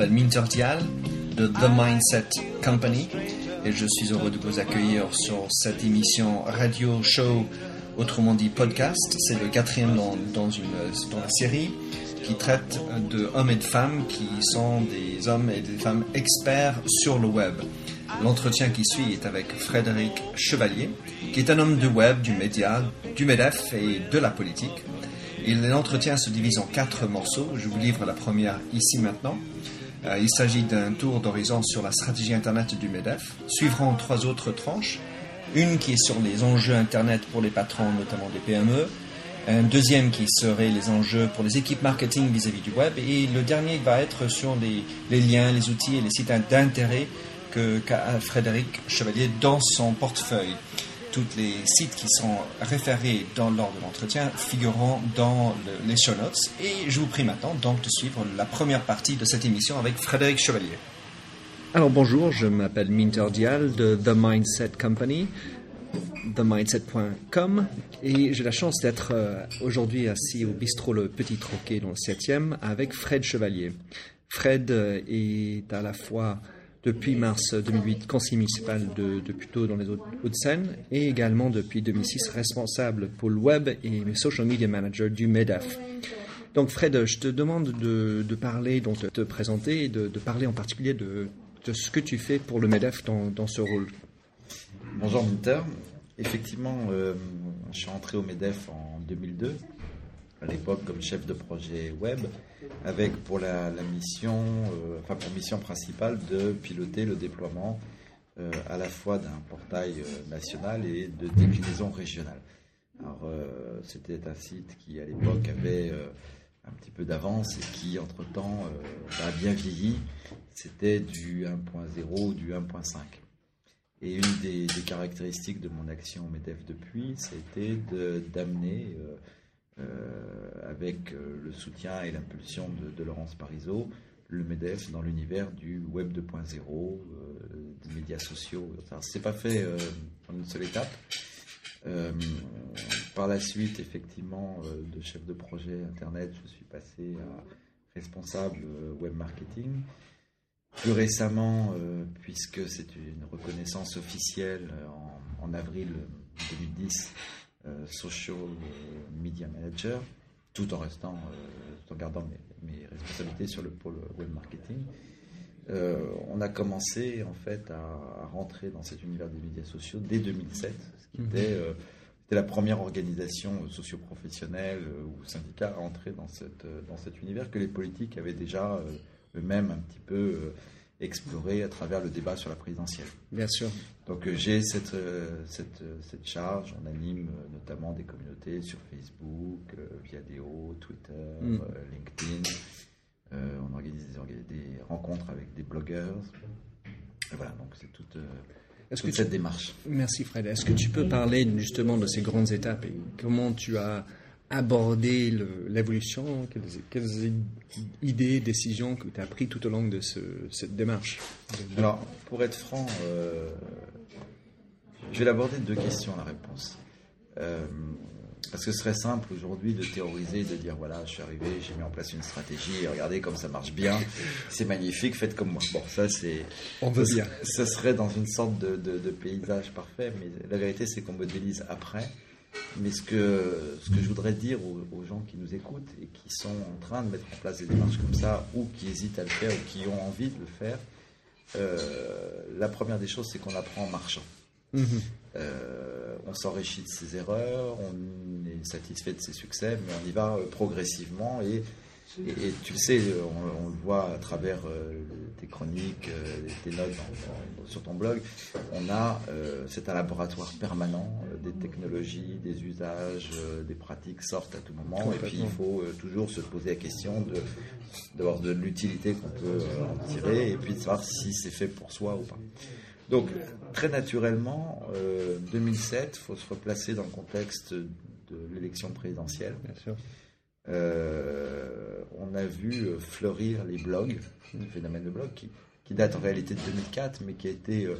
Hello, bonjour. Je m'appelle Minter Dial de The Mindset Company et je suis heureux de vous accueillir sur cette émission radio show, autrement dit podcast. C'est le quatrième dans, dans, une, dans la série qui traite de hommes et de femmes qui sont des hommes et des femmes experts sur le web. L'entretien qui suit est avec Frédéric Chevalier, qui est un homme de web, du média, du MEDEF et de la politique. L'entretien se divise en quatre morceaux. Je vous livre la première ici maintenant. Euh, il s'agit d'un tour d'horizon sur la stratégie Internet du MEDEF. Suivront trois autres tranches. Une qui est sur les enjeux Internet pour les patrons, notamment des PME. Un deuxième qui serait les enjeux pour les équipes marketing vis-à-vis du web. Et le dernier va être sur les, liens, les outils et les sites d'intérêt que qu'a Frédéric Chevalier dans son portefeuille. Tous les sites qui sont référés dans l'ordre de l'entretien figureront dans le, les show notes. Et je vous prie maintenant donc de suivre la première partie de cette émission avec Frédéric Chevalier. Alors bonjour, je m'appelle Minter Dial de The Mindset Company, themindset.com, et j'ai la chance d'être euh, aujourd'hui assis au bistrot Le Petit Troquet dans le 7e avec Fred Chevalier. Fred euh, est à la fois depuis mars 2008 conseiller municipal de, de dans les Hauts-de-Seine et également depuis 2006 responsable pour le web et social media manager du MEDEF. Donc Fred, je te demande de, parler, donc de te présenter et de, parler en particulier de, ce que tu fais pour le MEDEF dans, ce rôle. Bonjour Minter. Effectivement, euh, je suis entré au MEDEF en 2002 à l'époque comme chef de projet web, avec pour la, mission, euh, enfin pour mission principale de piloter le déploiement euh, à la fois d'un portail euh, national et de déclinaison régionale. Alors c'était un site qui à l'époque avait un petit peu d'avance et qui entre-temps a bien vieilli. C'était du 1.0 du 1.5. Et une des, caractéristiques de mon action au MEDEF depuis, c'était d'amener avec euh, le soutien et l'impulsion de, Laurence Parisot, le MEDEF dans l'univers du web 2.0, euh, des médias sociaux. C'est pas fait en une seule étape. Euh, par la suite, effectivement, euh, de chef de projet Internet, je suis passé à responsable euh, web marketing. Plus récemment, puisque c'est une reconnaissance officielle en, avril 2010, euh, social media manager, tout en restant, euh, tout en gardant mes, mes, responsabilités sur le pôle web marketing. Euh, on a commencé en fait à, à, rentrer dans cet univers des médias sociaux dès 2007, ce qui était, euh, était, la première organisation socio-professionnelle ou syndicat à entrer dans, cette, dans cet univers que les politiques avaient déjà eux-mêmes un petit peu explorer à travers le débat sur la présidentielle. Bien sûr. Donc euh, j'ai cette, euh, cette, cette, charge, on anime euh, notamment des communautés sur Facebook, Viadeo, Twitter, mm. LinkedIn, on organise des, des, rencontres avec des blogueurs. Et voilà, donc c'est toute, toute que cette tu... démarche. Merci Fred. Est-ce que tu peux parler justement de ces grandes étapes et comment tu as aborder l'évolution quelles, quelles, idées, décisions que tu as prises tout au long de ce, cette démarche? Alors, pour être franc, euh, je vais l'aborder de deux questions, la réponse. Euh, parce que ce serait simple aujourd'hui de théoriser, de dire voilà, je suis arrivé, j'ai mis en place une stratégie, regardez comme ça marche bien, c'est magnifique, faites comme moi. Bon, ça c'est. On veut bien. Ça serait dans une sorte de, de, de paysage parfait, mais la vérité c'est qu'on modélise après. Mais ce que, ce que je voudrais dire aux, aux, gens qui nous écoutent et qui sont en train de mettre en place des démarches comme ça, ou qui hésitent à le faire, ou qui ont envie de le faire, euh, la première des choses, c'est qu'on apprend en marchant. Mmh. Euh, on s'enrichit de ses erreurs, on est satisfait de ses succès, mais on y va euh, progressivement et et, et, tu le sais, on, on, le voit à travers euh, tes chroniques, euh, tes notes dans, dans, sur ton blog, on a, euh, c'est un laboratoire permanent, des technologies, des usages, des pratiques sortent à tout moment, et puis il faut toujours se poser la question de d'avoir de l'utilité qu'on peut en tirer, et puis de savoir si c'est fait pour soi ou pas. Donc, très naturellement, 2007, il faut se replacer dans le contexte de l'élection présidentielle. Bien sûr. Euh, on a vu fleurir les blogs, le phénomène de blog qui, qui, date en réalité de 2004, mais qui a été euh,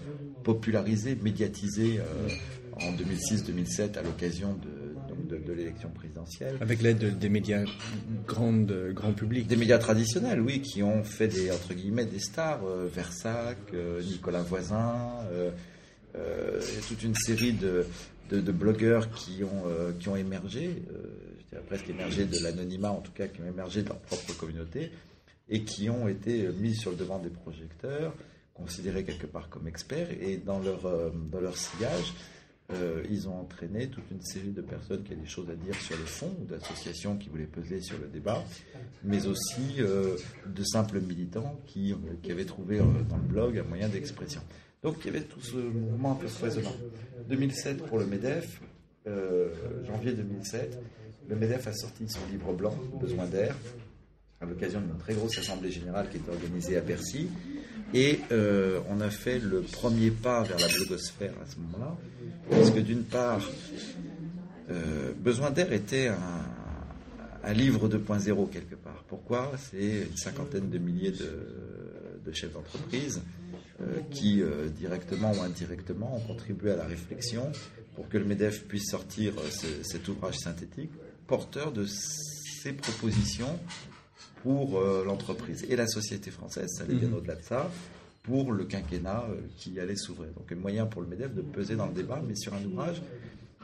popularisé, médiatisé euh, en 2006-2007 à l'occasion de, de, de, de l'élection présidentielle. Avec l'aide des médias grande, grand public. Des médias traditionnels, oui, qui ont fait des, entre guillemets, des stars. Versac, Nicolas Voisin, toute une série de, de, blogueurs qui ont, qui ont émergé, je dirais presque émergé de l'anonymat, en tout cas, qui ont émergé de leur propre communauté et qui ont été mis sur le devant des projecteurs, considérés quelque part comme experts, et dans leur, euh, dans leur sillage, euh, ils ont entraîné toute une série de personnes qui avaient des choses à dire sur le fond, ou d'associations qui voulaient peser sur le débat, mais aussi euh, de simples militants qui, qui avaient trouvé dans le blog un moyen d'expression. Donc il y avait tout ce mouvement un peu foisonnant. 2007 pour le MEDEF, janvier 2007, le MEDEF a sorti son livre blanc, Besoin d'air, à l'occasion d'une très grosse assemblée générale qui était organisée à Bercy. Et euh, on a fait le premier pas vers la blogosphère à ce moment-là, parce que d'une part, euh, Besoin d'air était un, livre 2.0 quelque part. Pourquoi? C'est une cinquantaine de milliers de, chefs d'entreprise euh, qui, directement ou indirectement, ont contribué à la réflexion pour que le MEDEF puisse sortir cet ouvrage synthétique porteur de ces propositions pour euh, l'entreprise et la société française, ça allait bien mhm. au-delà de ça, pour le quinquennat euh, qui allait s'ouvrir. Donc un moyen pour le MEDEF de peser dans le débat, mais sur un ouvrage,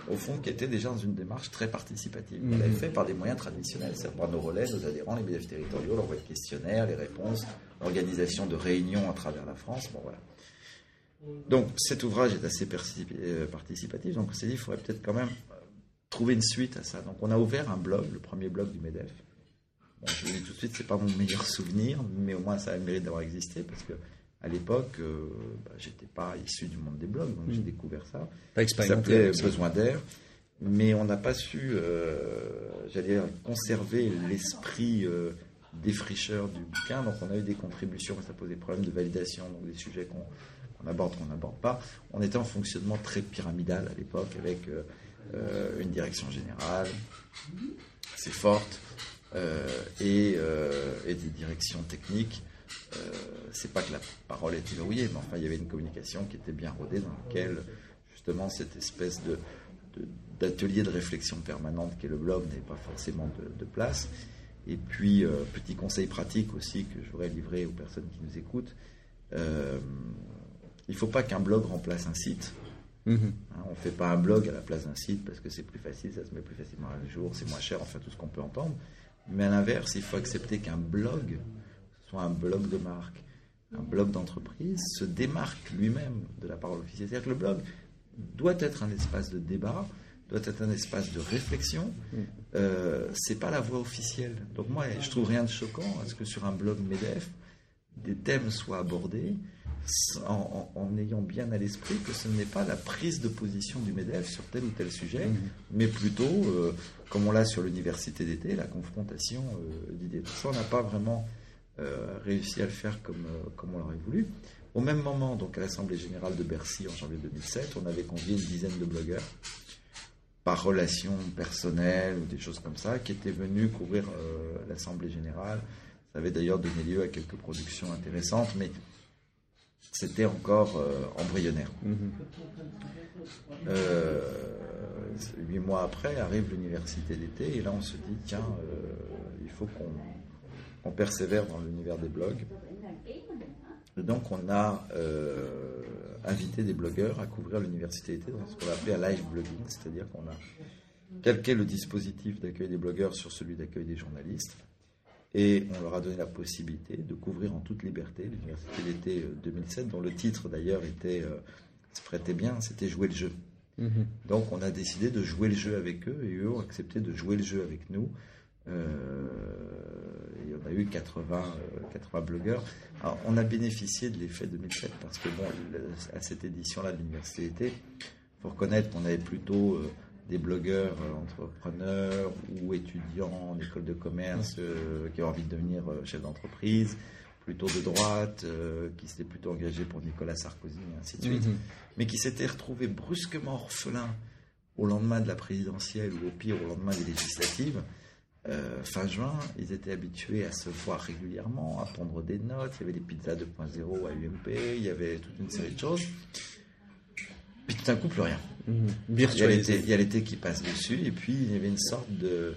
au fond, qui était déjà dans une démarche très participative. On l'avait mhm. fait par des moyens traditionnels, c'est-à-dire par nos relais, nos adhérents, les MEDEF territoriaux, l'envoi de questionnaires, les réponses, l'organisation de réunions à travers la France. Bon, voilà. Donc cet ouvrage est assez euh, participatif, donc on s'est dit qu'il faudrait peut-être quand même trouver une suite à ça. Donc on a ouvert un blog, le premier blog du MEDEF, je vous dis tout de suite, c'est pas mon meilleur souvenir, mais au moins ça a le mérite d'avoir existé parce que à l'époque, euh, bah, j'étais pas issu du monde des blogs, donc j'ai mm. découvert ça. Pas ça s'appelait Besoin d'air, mais on n'a pas su, euh, j'allais dire, conserver l'esprit euh, défricheur du bouquin. Donc on a eu des contributions, ça posait problème de validation, donc des sujets qu'on aborde, qu'on n'aborde pas. On était en fonctionnement très pyramidal à l'époque, avec une direction générale assez forte, euh, euh, et, des directions techniques. Euh, c'est pas que la parole était verrouillée, mais enfin il y avait une communication qui était bien rodée dans laquelle justement cette espèce de, d'atelier de, réflexion permanente qu'est le blog n'avait pas forcément de, place. Et puis, petit conseil pratique aussi que je voudrais livrer aux personnes qui nous écoutent. il ne faut pas qu'un blog remplace un site. Mm-hmm. Hein, on ne fait pas un blog à la place d'un site parce que c'est plus facile, ça se met plus facilement à jour, c'est moins cher, enfin tout ce qu'on peut entendre. Mais à l'inverse, il faut accepter qu'un blog soit un blog de marque, un blog d'entreprise, se démarque lui-même de la parole officielle. C'est-à-dire que le blog doit être un espace de débat, doit être un espace de réflexion. Euh, c'est pas la voix officielle. Donc moi, je trouve rien de choquant à ce que sur un blog MEDEF, des thèmes soient abordés en, ayant bien à l'esprit que ce n'est pas la prise de position du MEDEF sur tel ou tel sujet, mhm. mais plutôt, euh, comme on l'a sur l'université d'été, la confrontation euh, d'idées. Ça, on n'a pas vraiment euh, réussi à le faire comme, comme on l'aurait voulu. Au même moment, donc à l'Assemblée générale de Bercy en janvier 2007, on avait convié une dizaine de blogueurs par relation personnelle ou des choses comme ça, qui étaient venus couvrir l'Assemblée générale. Ça avait d'ailleurs donné lieu à quelques productions intéressantes, mais c'était encore euh, embryonnaire. Euh, huit mois après arrive l'université d'été et là on se dit tiens euh, il faut qu'on persévère dans l'univers des blogs. donc on a invité des blogueurs à couvrir l'université d'été dans ce qu'on a appelé un live blogging, c'est-à-dire qu'on a calqué le dispositif d'accueil des blogueurs sur celui d'accueil des journalistes et on leur a donné la possibilité de couvrir en toute liberté l'université d'été 2007, euh, dont le titre d'ailleurs était euh, se prêtait bien, c'était jouer le jeu. Mhm. Donc on a décidé de jouer le jeu avec eux et eux ont accepté de jouer le jeu avec nous. Euh, il y en a eu 80, 80 blogueurs. Alors, on a bénéficié de l'effet 2007 parce que bon, à cette édition-là de l'université d'été, il faut reconnaître qu'on avait plutôt des blogueurs euh, entrepreneurs ou étudiants en école de commerce euh, qui ont envie de devenir euh, chef d'entreprise, plutôt de droite, qui s'étaient plutôt engagés pour Nicolas Sarkozy, et ainsi de suite, mhm. mais qui s'étaient retrouvés brusquement orphelins au lendemain de la présidentielle ou au pire au lendemain des législatives. fin juin, ils étaient habitués à se voir régulièrement, à prendre des notes. Il y avait des pizzas 2.0 à UMP, il y avait toute une série de choses. Puis tout d'un coup, plus rien. Mhm. Il y a l'été qui passe dessus, et puis il y avait une sorte de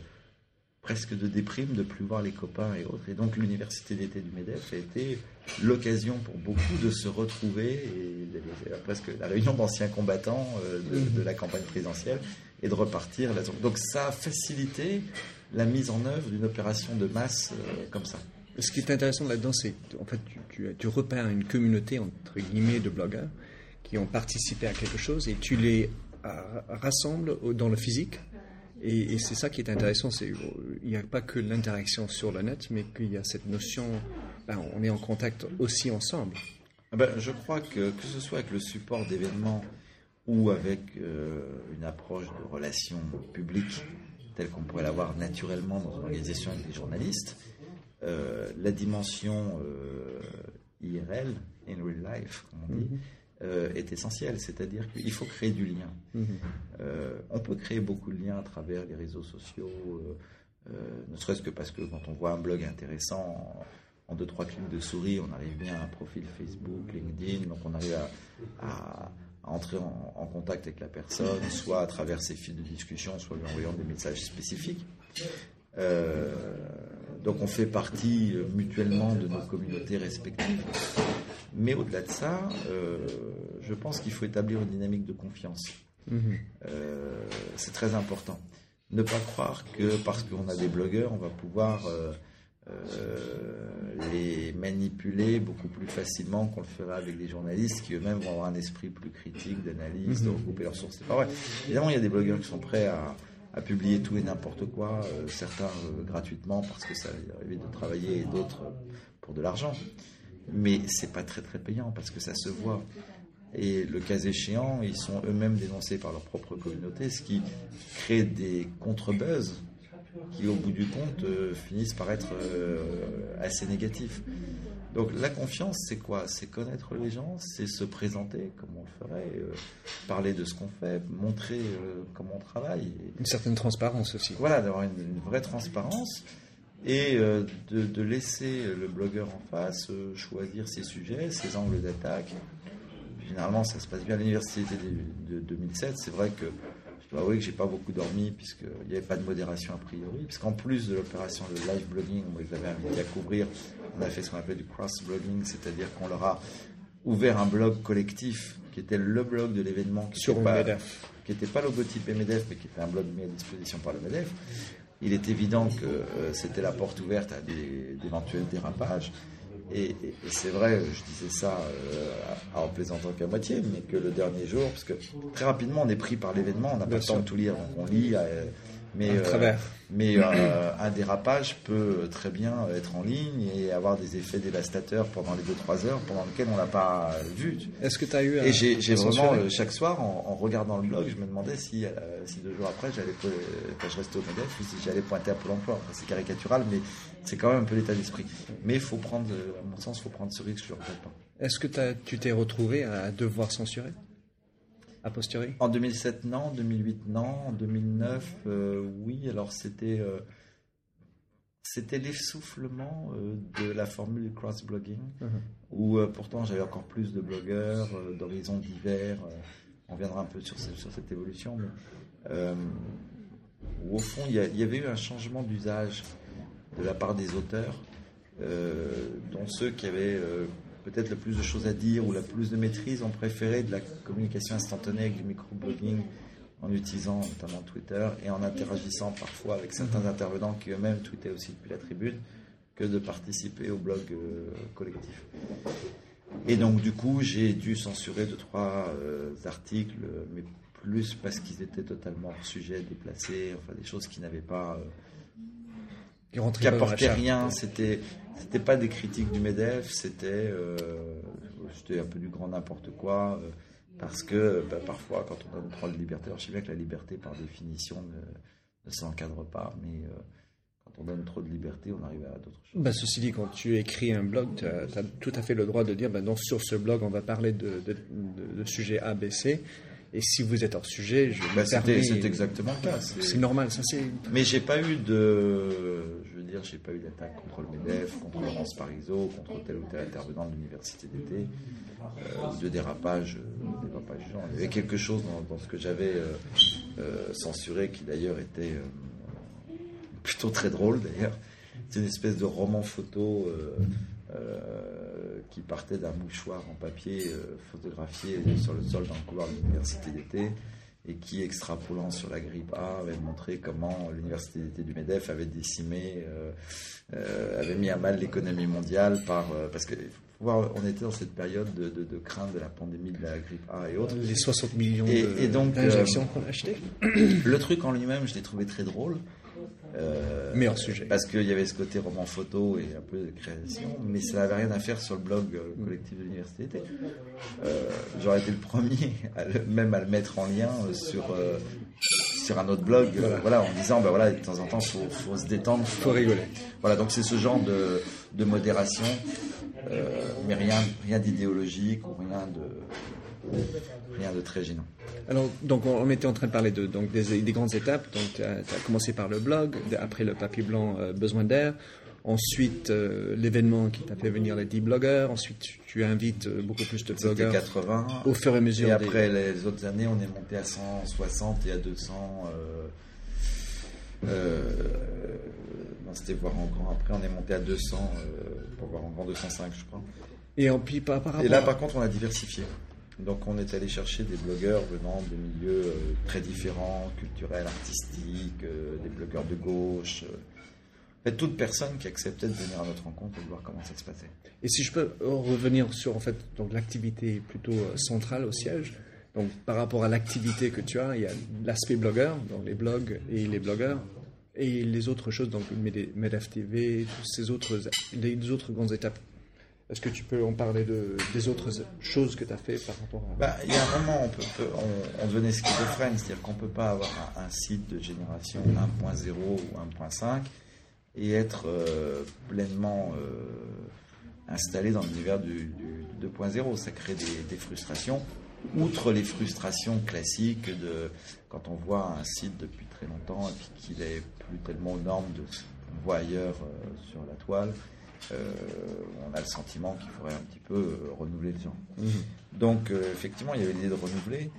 presque de déprime de plus voir les copains et autres. Et donc l'université d'été du MEDEF a été l'occasion pour beaucoup de se retrouver, et presque la réunion d'anciens combattants euh, mhm. de, la campagne présidentielle, et de repartir. Donc ça a facilité la mise en œuvre d'une opération de masse euh, comme ça. Ce qui est intéressant là-dedans, c'est en fait tu, tu, repères une communauté entre guillemets de blogueurs qui ont participé à quelque chose et tu les euh, rassembles dans le physique. Et, c'est ça qui est intéressant, c'est il n'y a pas que l'interaction sur le net, mais qu'il y a cette notion, ben, on est en contact aussi ensemble. Ah ben, je crois que que ce soit avec le support d'événements ou avec euh, une approche de relations publiques telle qu'on pourrait l'avoir naturellement dans une organisation avec des journalistes, euh, la dimension euh, IRL, in real life, comme on dit, mhm. Euh, est essentielle. C'est-à-dire qu'il faut créer du lien. Mhm. on peut créer beaucoup de liens à travers les réseaux sociaux, ne serait-ce que parce que quand on voit un blog intéressant, en, deux, trois clics de souris, on arrive bien à un profil Facebook, LinkedIn, donc on arrive à, entrer en, contact avec la personne, soit à travers ses fils de discussion, soit lui envoyant des messages spécifiques. Euh, donc on fait partie euh, mutuellement de nos communautés respectives. Mais au-delà de ça, euh, je pense qu'il faut établir une dynamique de confiance. Mhm. c'est très important. Ne pas croire que parce qu'on a des blogueurs, on va pouvoir les manipuler beaucoup plus facilement qu'on le ferait avec des journalistes qui eux-mêmes vont avoir un esprit plus critique, d'analyse, de mhm. regrouper leurs sources. C'est pas vrai. Évidemment, il y a des blogueurs qui sont prêts à, à publier tout et n'importe quoi, euh, certains euh, gratuitement parce que ça évite de travailler et d'autres euh, pour de l'argent. Mais c'est pas très très payant parce que ça se voit. Et le cas échéant, ils sont eux-mêmes dénoncés par leur propre communauté, ce qui crée des contre-buzz qui, au bout du compte, finissent par être assez négatifs. Donc la confiance, c'est quoi? C'est connaître les gens, c'est se présenter comme on le ferait, euh, parler de ce qu'on fait, montrer euh, comment on travaille. Une certaine transparence aussi. Voilà, d'avoir une, vraie transparence et euh, de, laisser le blogueur en face choisir ses sujets, ses angles d'attaque. Généralement, ça se passe bien à l'université de 2007. C'est vrai que je dois avouer que j'ai pas beaucoup dormi puisqu'il n'y avait pas de modération a priori. Puisqu'en plus de l'opération de live blogging, moi je l'avais invité à couvrir on a fait ce qu'on appelle du cross-blogging, c'est-à-dire qu'on leur a ouvert un blog collectif qui était le blog de l'événement qui n'était pas, pas logotype MEDEF mais qui était un blog mis à disposition par le MEDEF. Il est évident que euh, c'était la porte ouverte à d'éventuels dérapages. Et, c'est vrai, je disais ça euh, en plaisantant qu'à moitié, mais que le dernier jour, parce que très rapidement on est pris par l'événement, on n'a pas le temps de tout lire, donc on lit. Euh, mais, euh, mais euh, un dérapage peut très bien être en ligne et avoir des effets dévastateurs pendant les 2-3 heures pendant lesquelles on l'a pas vu. Est-ce que tu as eu Et j'ai vraiment, euh, chaque soir, en, regardant le blog, je me demandais si, si deux jours après, j'allais quand je restais au MEDEF, ou si j'allais pointer à Pôle emploi. c'est caricatural, mais c'est quand même un peu l'état d'esprit. Mais il faut prendre, à mon sens, il faut prendre ce risque, je ne le regrette pas. Est-ce que tu t'es retrouvé à devoir censurer? En 2007, non. En 2008, non. En 2009, euh, oui. Alors, c'était. Euh, c'était l'essoufflement euh, de la formule du cross-blogging, uh-huh. où pourtant j'avais encore plus de blogueurs d'horizons divers. on viendra un peu sur, sur cette évolution, mais où, au fond il y, y, avait eu un changement d'usage de la part des auteurs, dont ceux qui avaient peut-être le plus de choses à dire ou la plus de maîtrise ont préféré de la communication instantanée avec du microblogging en utilisant notamment Twitter et en interagissant parfois avec certains intervenants qui eux-mêmes tweetaient aussi depuis la tribune que de participer au blog euh, collectif. Et donc du coup, j'ai dû censurer deux trois euh, articles, mais plus parce qu'ils étaient totalement hors sujet, déplacés, enfin des choses qui n'avaient pas euh, qui, apportait rien. C'était c'était pas des critiques du Medef, c'était euh, un peu du grand n'importe quoi. Euh, parce que bah, parfois, quand on donne trop de liberté, alors je sais bien que la liberté, par définition, ne, s'encadre pas, mais euh, quand on donne trop de liberté, on arrive à d'autres choses. Bah, ceci dit, quand tu écris un blog, tu as, tout à fait le droit de dire, bah, sur ce blog, on va parler de, de, de, de sujets ABC, Et si vous êtes hors sujet, je Bah, c'est exactement le cas. C'est normal, ça c'est. Mais j'ai pas eu de, je veux dire, j'ai pas eu d'attaque contre le Medef, contre Laurence Parisot, contre tel ou tel intervenant de l'université d'été, euh, de dérapage, euh, dérapage genre. Il y avait quelque chose dans, dans ce que j'avais euh, euh, censuré qui d'ailleurs était euh, plutôt très drôle d'ailleurs. C'est une espèce de roman photo euh, qui partait d'un mouchoir en papier euh, photographié sur le sol dans le couloir de l'université d'été et qui, extrapolant sur la grippe A, avait montré comment l'université d'été du MEDEF avait décimé, euh, avait mis à mal l'économie mondiale par parce que voir, on était dans cette période de, de- de crainte de la pandémie de la grippe A et autres. Les 60 millions Et- de- et donc, d'injections qu'on a achetées. Le truc en lui-même, je l'ai trouvé très drôle. Euh, Mais hors sujet. Parce qu'il y avait ce côté roman photo et un peu de création, mais ça n'avait rien à faire sur le blog euh, collectif de l'université. Euh, J'aurais été le premier, à le- même à le mettre en lien euh, sur, euh, sur un autre blog, euh, voilà. en disant, ben voilà, de temps en temps, faut, faut se détendre. Faut rigoler. Voilà, donc c'est ce genre de, de modération, euh, mais rien, rien d'idéologique ou rien de, rien de très gênant. Alors, donc, on, était en train de parler de, donc, des, des grandes étapes. Donc, tu as, commencé par le blog, après le papier blanc, euh, Besoin d'air. Ensuite, euh, l'événement qui t'a fait venir les 10 blogueurs. Ensuite, tu, invites euh, beaucoup plus de C'était blogueurs 80. au fur et à mesure Et des- après les autres années, on est monté à 160 et à 200. Euh, non, c'était voir en grand. Après, on est monté à 200 euh, pour voir en grand 205, je crois. Et en, puis, par, par rapport Et là, par contre, on a diversifié. Donc, on est allé chercher des blogueurs venant de milieux euh, très différents, culturels, artistiques, euh, des blogueurs de gauche. euh. Toute personne qui acceptait de venir à notre rencontre et de voir comment ça se passait. Et si je peux revenir sur en fait donc l'activité plutôt centrale au siège. Donc par rapport à l'activité que tu as, il y a l'aspect blogueur, donc les blogs et les blogueurs, et les autres choses, donc Med- Medef TV, toutes ces autres les autres grandes étapes. Est-ce que tu peux en parler de, des autres choses que tu as fait par rapport à Bah, il y a un moment, on, peut, peut- on, on devenait schizophrène, c'est-à-dire qu'on ne peut pas avoir un, site de génération 1.0 ou 1.5 et être euh, pleinement euh, installé dans l'univers du, du 2.0. Ça crée des, frustrations. Outre les frustrations classiques de quand on voit un site depuis très longtemps et qu'il est plus tellement aux normes de ce qu'on voit ailleurs euh, sur la toile, euh, on a le sentiment qu'il faudrait un petit peu euh, renouveler le genre. Donc, euh, effectivement, il y avait l'idée de renouveler.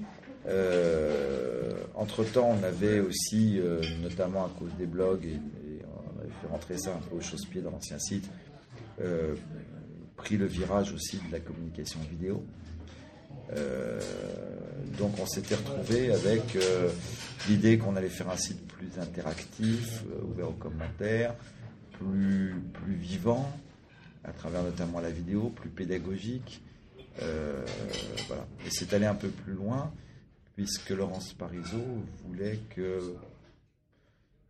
Entre-temps, on avait aussi, notamment à cause des blogs, et, et on avait fait rentrer ça un peu au chausse-pied dans l'ancien site, pris le virage aussi de la communication vidéo. Donc on s'était retrouvé avec l'idée qu'on allait faire un site plus interactif, ouvert aux commentaires, plus, vivant, à travers notamment la vidéo, plus pédagogique. Euh. Et c'est allé un peu plus loin, puisque Laurence Parisot voulait que,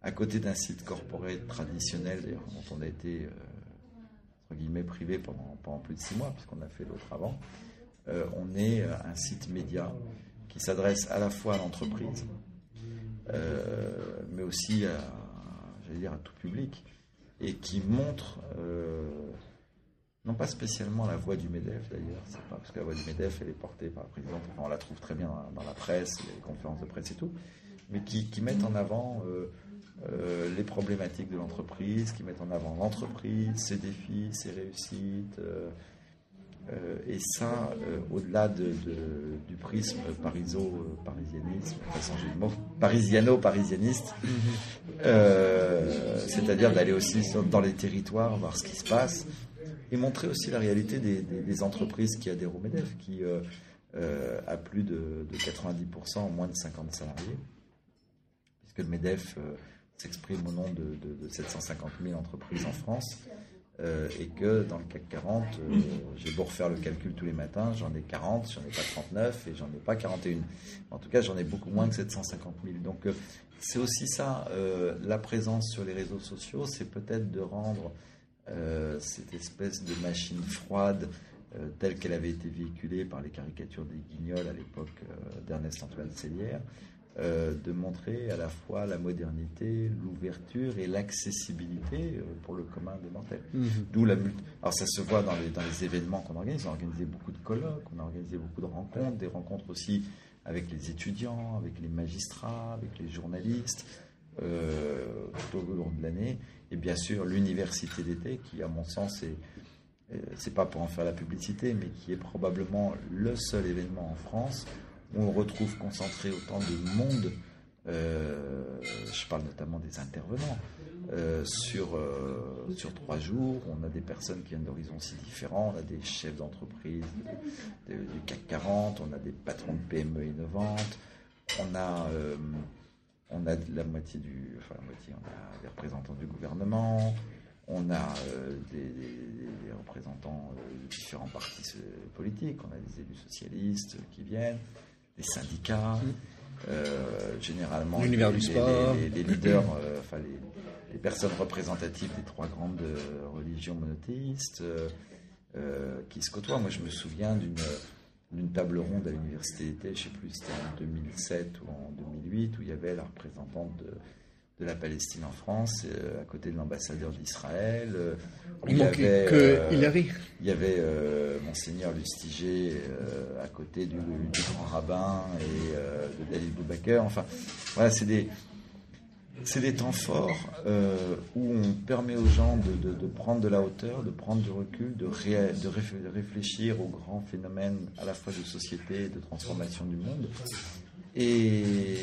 à côté d'un site corporate traditionnel, dont on a été, euh, entre guillemets, privé pendant, plus de six mois, puisqu'on a fait l'autre avant, euh, on est un site média qui s'adresse à la fois à l'entreprise, mais aussi j'allais dire, à tout public, et qui montre, euh, non pas spécialement la voix du MEDEF d'ailleurs, c'est pas parce que la voix du MEDEF elle est portée par le président, enfin, on la trouve très bien dans, dans la presse, les conférences de presse et tout, mais qui, qui mettent en avant euh, euh, les problématiques de l'entreprise, qui mettent en avant l'entreprise, ses défis, ses réussites. Euh, euh, et ça, euh, au-delà de, de- du prisme pariso-parisianisme, mots, parisiano-parisianiste, euh, c'est-à-dire d'aller aussi dans les territoires, voir ce qui se passe, et montrer aussi la réalité des, des- des entreprises qui adhèrent au MEDEF, qui euh, euh, a plus de, de 90% moins de 50 salariés, puisque le MEDEF euh, s'exprime au nom de 750 000 entreprises en France. Euh, et que dans le CAC 40, euh, j'ai beau refaire le calcul tous les matins, j'en ai 40, j'en ai pas 39 et j'en ai pas 41. En tout cas, j'en ai beaucoup moins que 750 000. Donc, euh, c'est aussi ça, euh, la présence sur les réseaux sociaux, c'est peut-être de rendre cette espèce de machine froide telle qu'elle avait été véhiculée par les caricatures des Guignols à l'époque d'Ernest Antoine Sellière, euh, de montrer à la fois la modernité, l'ouverture et l'accessibilité euh, pour le commun des mortels. D'où la Alors ça se voit dans les, dans les événements qu'on organise. On a organisé beaucoup de colloques, on a organisé beaucoup de rencontres, des rencontres aussi avec les étudiants, avec les magistrats, avec les journalistes, euh, tout au long de l'année. Et bien sûr, l'université d'été, qui, à mon sens, est, c'est pas pour en faire la publicité, mais qui est probablement le seul événement en France on retrouve concentré autant de monde. Euh, je parle notamment des intervenants. Euh, sur, euh, sur trois jours, on a des personnes qui viennent d'horizons si différents, on a des chefs d'entreprise du CAC 40, on a des patrons de PME innovantes, on a, la moitié du, enfin des représentants du gouvernement, on a des, représentants de différents partis politiques, on a des élus socialistes qui viennent, des syndicats. Euh, généralement l'univers du sport, les, les, les leaders, euh, enfin les, les personnes représentatives des trois grandes euh, religions monothéistes euh, qui se côtoient. Moi, je me souviens d'une d'une table ronde à l'université d'été, je ne sais plus, c'était en 2007 ou en 2008, où il y avait la représentante de, de la Palestine en France, euh, à côté de l'ambassadeur d'Israël. Euh, il, il avait, que euh, Hillary. Il y avait Monseigneur Lustiger à côté du, du, grand rabbin et de David Boubaker. Enfin, voilà, c'est des c'est des temps forts euh, où on permet aux gens de, de, de, prendre de la hauteur, de prendre du recul, de, ré, de, réfléchir aux grands phénomènes à la fois de société et de transformation du monde. Et,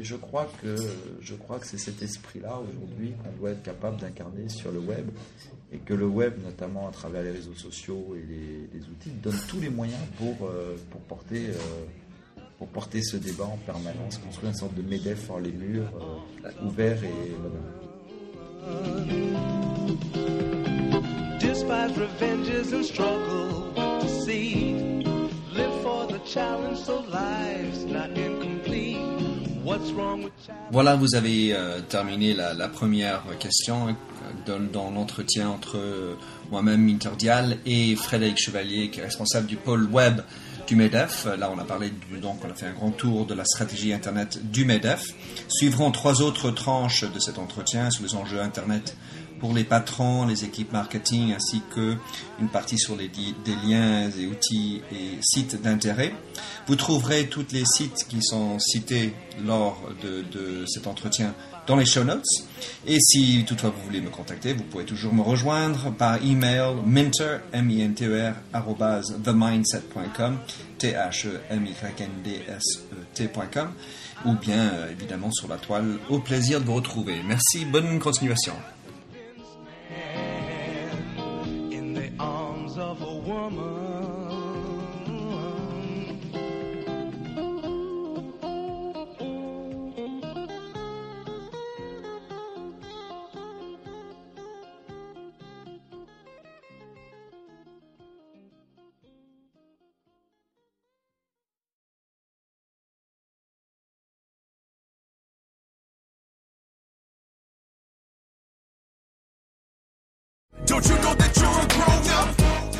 je crois que je crois que c'est cet esprit-là aujourd'hui qu'on doit être capable d'incarner sur le web et que le web, notamment à travers les réseaux sociaux et les, outils, donne tous les moyens pour, euh, pour porter euh, pour porter ce débat en permanence, construire une sorte de MEDEF hors les murs, euh, ouvert et Despite Voilà, vous avez euh, terminé la, première question dans, dans l'entretien entre moi-même, Minter Dial, et Frédéric Chevalier, qui est responsable du pôle web du MEDEF. Là, on a parlé donc, on a fait un grand tour de la stratégie Internet du MEDEF. Suivront trois autres tranches de cet entretien sur les enjeux Internet pour les patrons, les équipes marketing, ainsi que une partie sur les des liens et outils et sites d'intérêt. Vous trouverez tous les sites qui sont cités lors de, cet entretien dans les show notes. Et si toutefois vous voulez me contacter, vous pouvez toujours me rejoindre par email minter, m i n t e r themindset.com, t h e m y n d s e t.com ou bien euh, évidemment sur la toile. Au plaisir de vous retrouver. Merci, bonne continuation.